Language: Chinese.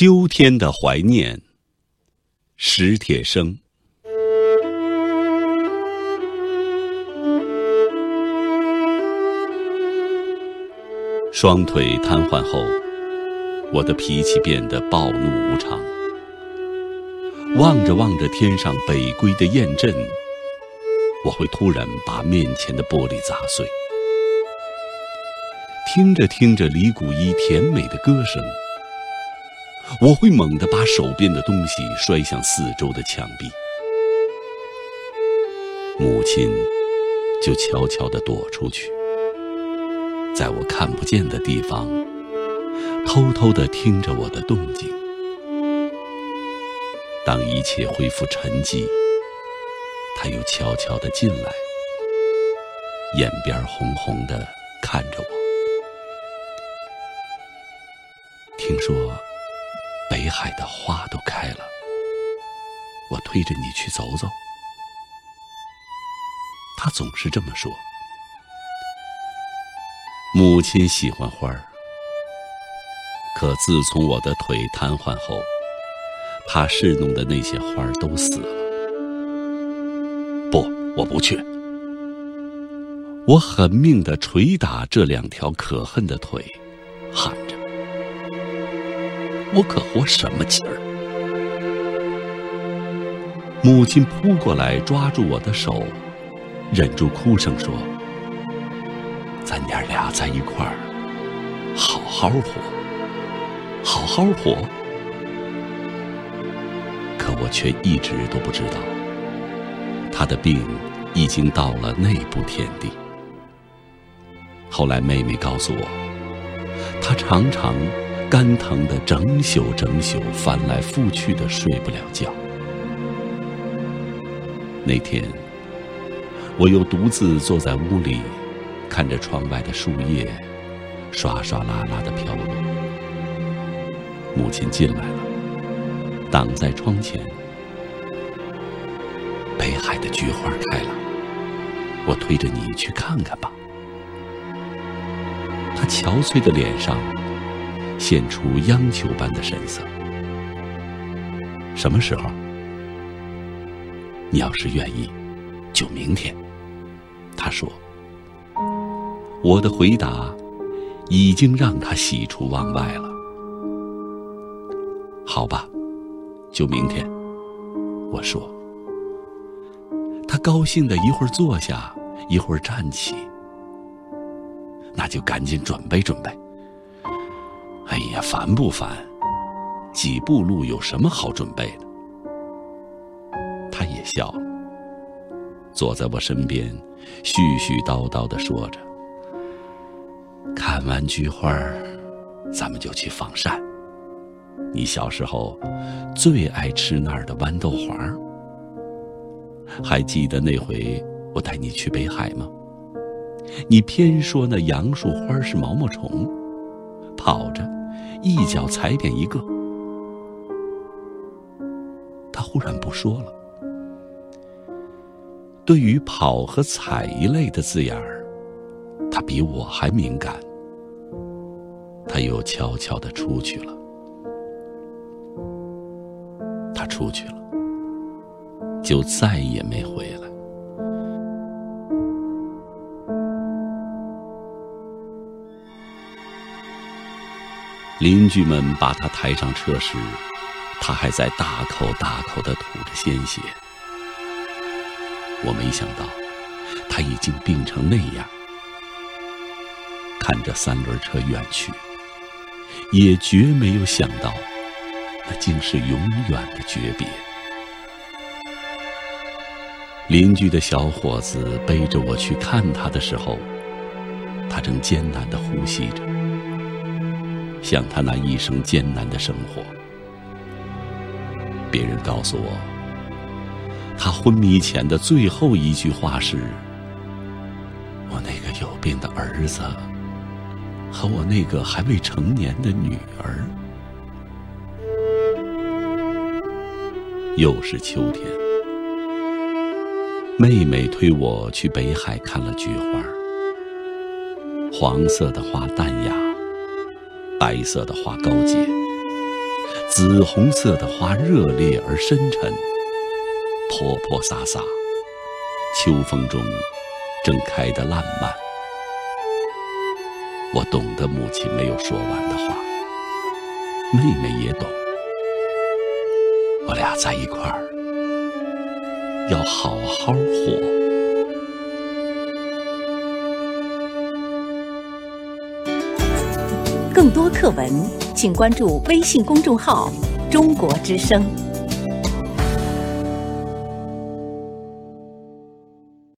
秋天的怀念，史铁生。双腿瘫痪后，我的脾气变得暴怒无常。望着望着天上北归的雁阵，我会突然把面前的玻璃砸碎。听着听着李谷一甜美的歌声，我会猛地把手边的东西摔向四周的墙壁。母亲就悄悄地躲出去。在我看不见的地方，偷偷地听着我的动静。当一切恢复沉寂，他又悄悄地进来，眼边红红的看着我。听说北海的花都开了，我推着你去走走。他总是这么说。母亲喜欢花儿，可自从我的腿瘫痪后，她侍弄的那些花儿都死了。不，我不去。我狠命地捶打这两条可恨的腿，喊着：“我可活什么劲儿？”母亲扑过来抓住我的手，忍住哭声说。咱娘俩在一块儿，好好活，好好活。可我却一直都不知道，他的病已经到了那步田地。后来妹妹告诉我，他常常肝疼的整宿整宿，翻来覆去的睡不了觉。那天，我又独自坐在屋里。看着窗外的树叶，刷刷啦啦的飘落。母亲进来了，挡在窗前。北海的菊花开了，我推着你去看看吧。她憔悴的脸上现出央求般的神色。什么时候？你要是愿意，就明天。他说。我的回答已经让他喜出望外了。好吧，就明天。我说。他高兴的一会儿坐下，一会儿站起。那就赶紧准备准备。哎呀，烦不烦？几步路有什么好准备的？他也笑了，坐在我身边，絮絮叨叨的说着。看完菊花咱们就去仿膳。你小时候最爱吃那儿的豌豆黄还记得那回我带你去北海吗？你偏说那杨树花是毛毛虫，跑着一脚踩扁一个。他忽然不说了。对于“跑”和“踩”一类的字眼儿，他比我还敏感。他又悄悄的出去了。他出去了，就再也没回来。邻居们把他抬上车时，他还在大口大口地吐着鲜血。我没想到，他已经病成那样。看着三轮车远去。也绝没有想到，那竟是永远的诀别。邻居的小伙子背着我去看他的时候，他正艰难地呼吸着，像他那一生艰难的生活。别人告诉我，他昏迷前的最后一句话是：“我那个有病的儿子。”和我那个还未成年的女儿，又是秋天。妹妹推我去北海看了菊花，黄色的花淡雅，白色的花高洁，紫红色的花热烈而深沉，泼泼洒洒，秋风中正开得烂漫。我懂得母亲没有说完的话，妹妹也懂，我俩在一块儿要好好活。更多课文，请关注微信公众号“中国之声”。